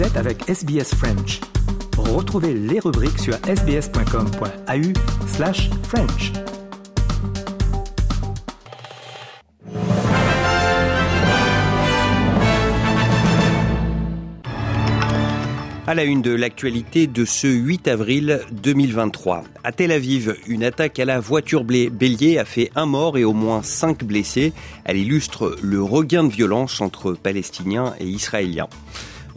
Êtes avec SBS French. Retrouvez les rubriques sur sbs.com.au slash French. À la une de l'actualité de ce 8 avril 2023. À Tel Aviv, une attaque à la voiture bélier a fait un mort et au moins cinq blessés. Elle illustre le regain de violence entre Palestiniens et Israéliens.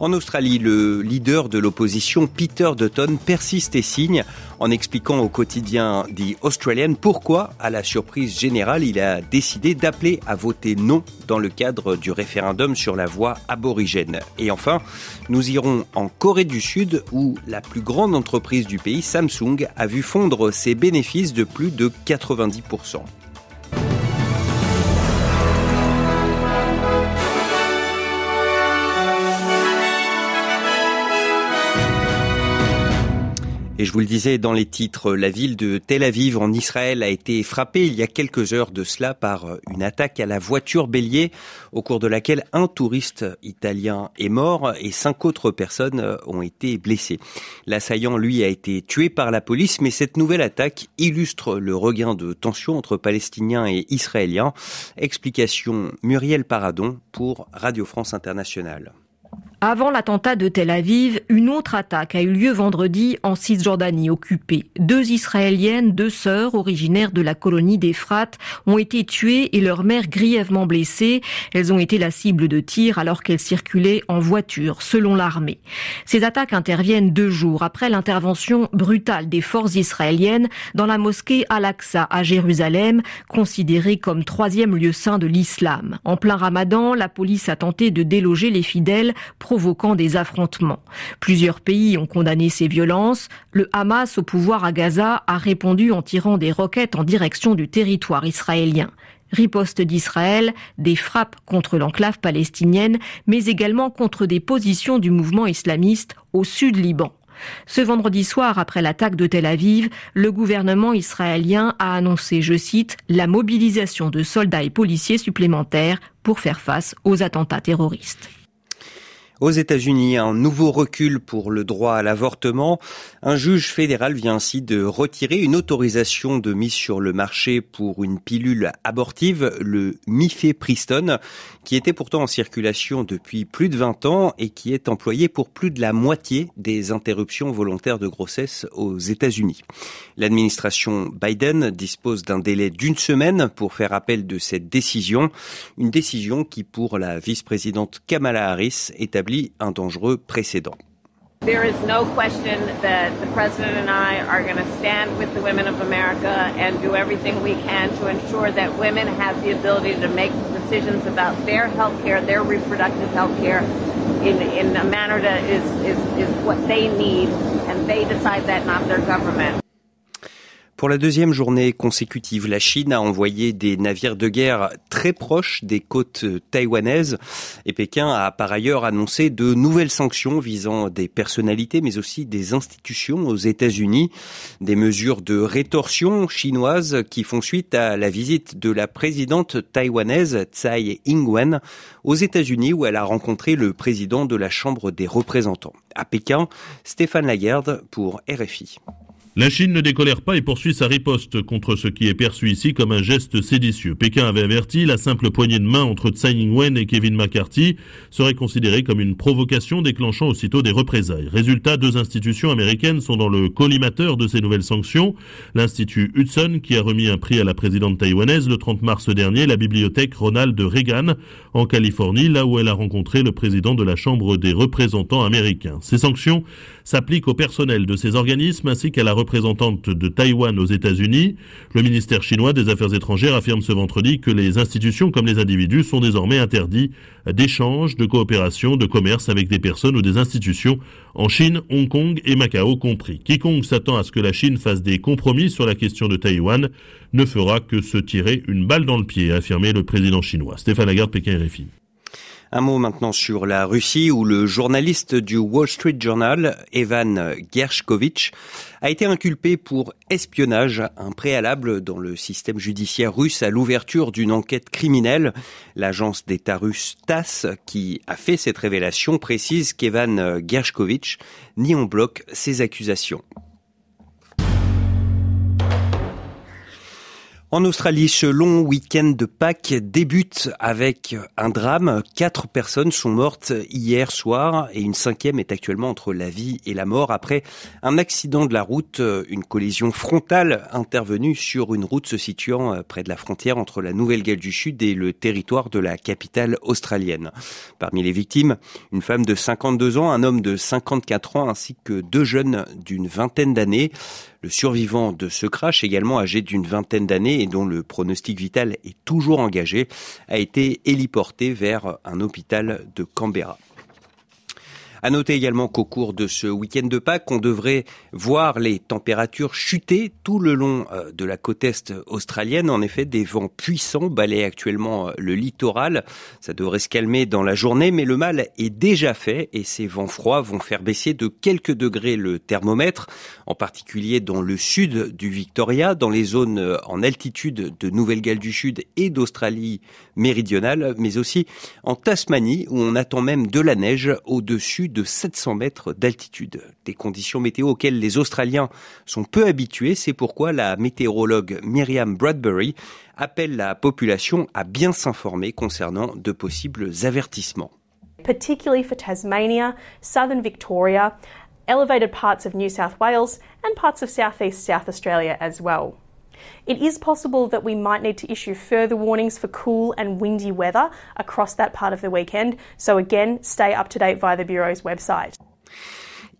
En Australie, le leader de l'opposition Peter Dutton persiste et signe en expliquant au quotidien The Australian pourquoi, à la surprise générale, il a décidé d'appeler à voter non dans le cadre du référendum sur la voie aborigène. Et enfin, nous irons en Corée du Sud où la plus grande entreprise du pays, Samsung, a vu fondre ses bénéfices de plus de 90%. Et je vous le disais dans les titres, la ville de Tel Aviv en Israël a été frappée il y a quelques heures de cela par une attaque à la voiture bélier au cours de laquelle un touriste italien est mort et cinq autres personnes ont été blessées. L'assaillant, lui, a été tué par la police, mais cette nouvelle attaque illustre le regain de tension entre Palestiniens et Israéliens. Explication Muriel Paradon pour Radio France Internationale. Avant l'attentat de Tel Aviv, une autre attaque a eu lieu vendredi en Cisjordanie occupée. Deux Israéliennes, deux sœurs originaires de la colonie d'Ephrate, ont été tuées et leur mère grièvement blessée. Elles ont été la cible de tirs alors qu'elles circulaient en voiture, selon l'armée. Ces attaques interviennent deux jours après l'intervention brutale des forces israéliennes dans la mosquée Al-Aqsa à Jérusalem, considérée comme troisième lieu saint de l'islam. En plein ramadan, la police a tenté de déloger les fidèles, provoquant des affrontements. Plusieurs pays ont condamné ces violences. Le Hamas au pouvoir à Gaza a répondu en tirant des roquettes en direction du territoire israélien riposte d'Israël, des frappes contre l'enclave palestinienne, mais également contre des positions du mouvement islamiste au sud Liban. Ce vendredi soir, après l'attaque de Tel Aviv, le gouvernement israélien a annoncé, je cite, la mobilisation de soldats et policiers supplémentaires pour faire face aux attentats terroristes. Aux États-Unis, un nouveau recul pour le droit à l'avortement. Un juge fédéral vient ainsi de retirer une autorisation de mise sur le marché pour une pilule abortive, le mifepristone, qui était pourtant en circulation depuis plus de 20 ans et qui est employé pour plus de la moitié des interruptions volontaires de grossesse aux États-Unis. L'administration Biden dispose d'un délai d'une semaine pour faire appel de cette décision, une décision qui pour la vice-présidente Kamala Harris établit un dangereux précédent. There is no question that the President and I are going to stand with the women of America and do everything we can to ensure that women have the ability to make decisions about their health care, their reproductive health care, in, in a manner that is, is, is what they need, and they decide that, not their government. Pour la deuxième journée consécutive, la Chine a envoyé des navires de guerre très proches des côtes taïwanaises et Pékin a par ailleurs annoncé de nouvelles sanctions visant des personnalités mais aussi des institutions aux États-Unis, des mesures de rétorsion chinoises qui font suite à la visite de la présidente taïwanaise Tsai Ing-wen aux États-Unis où elle a rencontré le président de la Chambre des représentants. À Pékin, Stéphane Lagarde pour RFI. La Chine ne décolère pas et poursuit sa riposte contre ce qui est perçu ici comme un geste séditieux. Pékin avait averti, la simple poignée de main entre Tsai Ing-wen et Kevin McCarthy serait considérée comme une provocation déclenchant aussitôt des représailles. Résultat, deux institutions américaines sont dans le collimateur de ces nouvelles sanctions. L'Institut Hudson, qui a remis un prix à la présidente taïwanaise le 30 mars dernier, la bibliothèque Ronald Reagan, en Californie, là où elle a rencontré le président de la Chambre des représentants américains. Ces sanctions s'appliquent au personnel de ces organismes ainsi qu'à la représentante de Taïwan aux États-Unis. Le ministère chinois des Affaires étrangères affirme ce vendredi que les institutions comme les individus sont désormais interdits d'échanges, de coopération, de commerce avec des personnes ou des institutions en Chine, Hong Kong et Macao compris. Quiconque s'attend à ce que la Chine fasse des compromis sur la question de Taïwan ne fera que se tirer une balle dans le pied, a affirmé le président chinois. Stéphane Lagarde, Pékin RFI. Un mot maintenant sur la Russie où le journaliste du Wall Street Journal, Evan Gershkovich, a été inculpé pour espionnage, un préalable dans le système judiciaire russe à l'ouverture d'une enquête criminelle. L'agence d'État russe TASS, qui a fait cette révélation, précise qu'Evan Gershkovich nie en bloc ces accusations. En Australie, ce long week-end de Pâques débute avec un drame. Quatre personnes sont mortes hier soir et une cinquième est actuellement entre la vie et la mort après un accident de la route, une collision frontale intervenue sur une route se situant près de la frontière entre la Nouvelle-Galles du Sud et le territoire de la capitale australienne. Parmi les victimes, une femme de 52 ans, un homme de 54 ans ainsi que deux jeunes d'une vingtaine d'années. Le survivant de ce crash, également âgé d'une vingtaine d'années et dont le pronostic vital est toujours engagé, a été héliporté vers un hôpital de Canberra. À noter également qu'au cours de ce week-end de Pâques, on devrait voir les températures chuter tout le long euh, de la côte est australienne. En effet, des vents puissants balayent actuellement euh, le littoral. Ça devrait se calmer dans la journée, mais le mal est déjà fait et ces vents froids vont faire baisser de quelques degrés le thermomètre, en particulier dans le sud du Victoria, dans les zones euh, en altitude de Nouvelle-Galles du Sud et d'Australie méridionale, mais aussi en Tasmanie où on attend même de la neige au-dessus de 700 mètres d'altitude. Des conditions météo auxquelles les Australiens sont peu habitués. C'est pourquoi la météorologue Miriam Bradbury appelle la population à bien s'informer concernant de possibles avertissements. Particularly for Tasmania, southern Victoria, elevated parts of New South Wales and parts of southeast South Australia as well. It is possible that we might need to issue further warnings for cool and windy weather across that part of the weekend. So again, stay up to date via the Bureau's website.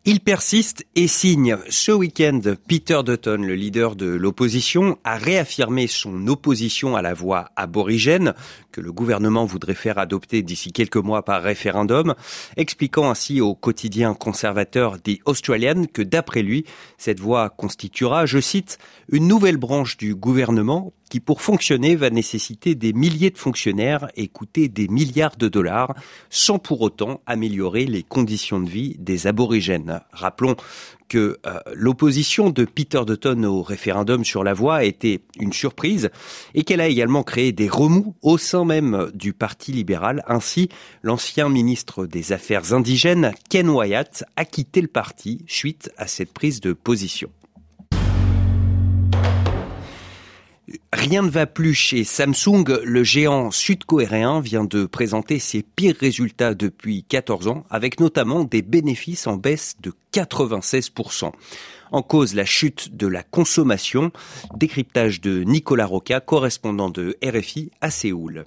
Il persiste et signe. Ce week-end, Peter Dutton, le leader de l'opposition, a réaffirmé son opposition à la voie aborigène que le gouvernement voudrait faire adopter d'ici quelques mois par référendum, expliquant ainsi au quotidien conservateur The Australian que d'après lui, cette voie constituera, je cite, une nouvelle branche du gouvernement qui pour fonctionner va nécessiter des milliers de fonctionnaires et coûter des milliards de dollars sans pour autant améliorer les conditions de vie des aborigènes. Rappelons que euh, l'opposition de Peter Dutton au référendum sur la voie a été une surprise et qu'elle a également créé des remous au sein même du Parti libéral. Ainsi, l'ancien ministre des Affaires indigènes, Ken Wyatt, a quitté le parti suite à cette prise de position. Rien ne va plus chez Samsung. Le géant sud-coréen vient de présenter ses pires résultats depuis 14 ans, avec notamment des bénéfices en baisse de 96%. En cause, la chute de la consommation. Décryptage de Nicolas Roca, correspondant de RFI à Séoul.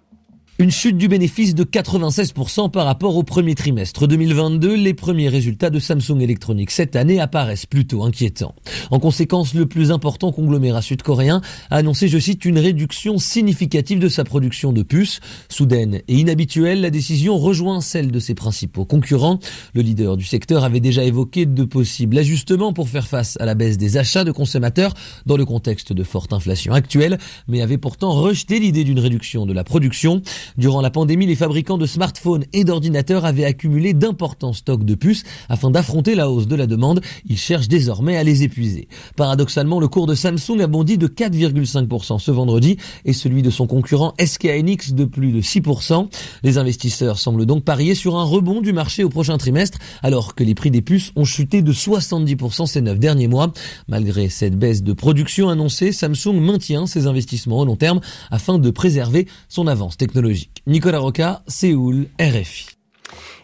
Une chute du bénéfice de 96% par rapport au premier trimestre 2022. Les premiers résultats de Samsung Electronics cette année apparaissent plutôt inquiétants. En conséquence, le plus important conglomérat sud-coréen a annoncé, je cite, une réduction significative de sa production de puces. Soudaine et inhabituelle, la décision rejoint celle de ses principaux concurrents. Le leader du secteur avait déjà évoqué de possibles ajustements pour faire face à la baisse des achats de consommateurs dans le contexte de forte inflation actuelle, mais avait pourtant rejeté l'idée d'une réduction de la production. Durant la pandémie, les fabricants de smartphones et d'ordinateurs avaient accumulé d'importants stocks de puces afin d'affronter la hausse de la demande. Ils cherchent désormais à les épuiser. Paradoxalement, le cours de Samsung a bondi de 4,5% ce vendredi et celui de son concurrent SK de plus de 6%. Les investisseurs semblent donc parier sur un rebond du marché au prochain trimestre alors que les prix des puces ont chuté de 70% ces neuf derniers mois. Malgré cette baisse de production annoncée, Samsung maintient ses investissements au long terme afin de préserver son avance technologique. Nicolas Roca, Séoul, RFI.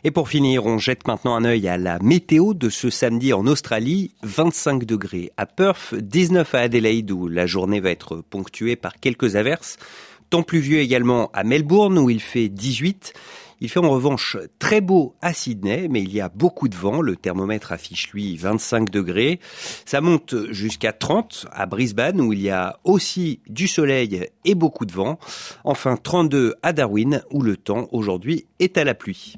Et pour finir, on jette maintenant un œil à la météo de ce samedi en Australie. 25 degrés à Perth, 19 à Adelaide où la journée va être ponctuée par quelques averses. Temps pluvieux également à Melbourne où il fait 18. Il fait en revanche très beau à Sydney, mais il y a beaucoup de vent. Le thermomètre affiche lui 25 degrés. Ça monte jusqu'à 30 à Brisbane où il y a aussi du soleil et beaucoup de vent. Enfin 32 à Darwin où le temps aujourd'hui est à la pluie.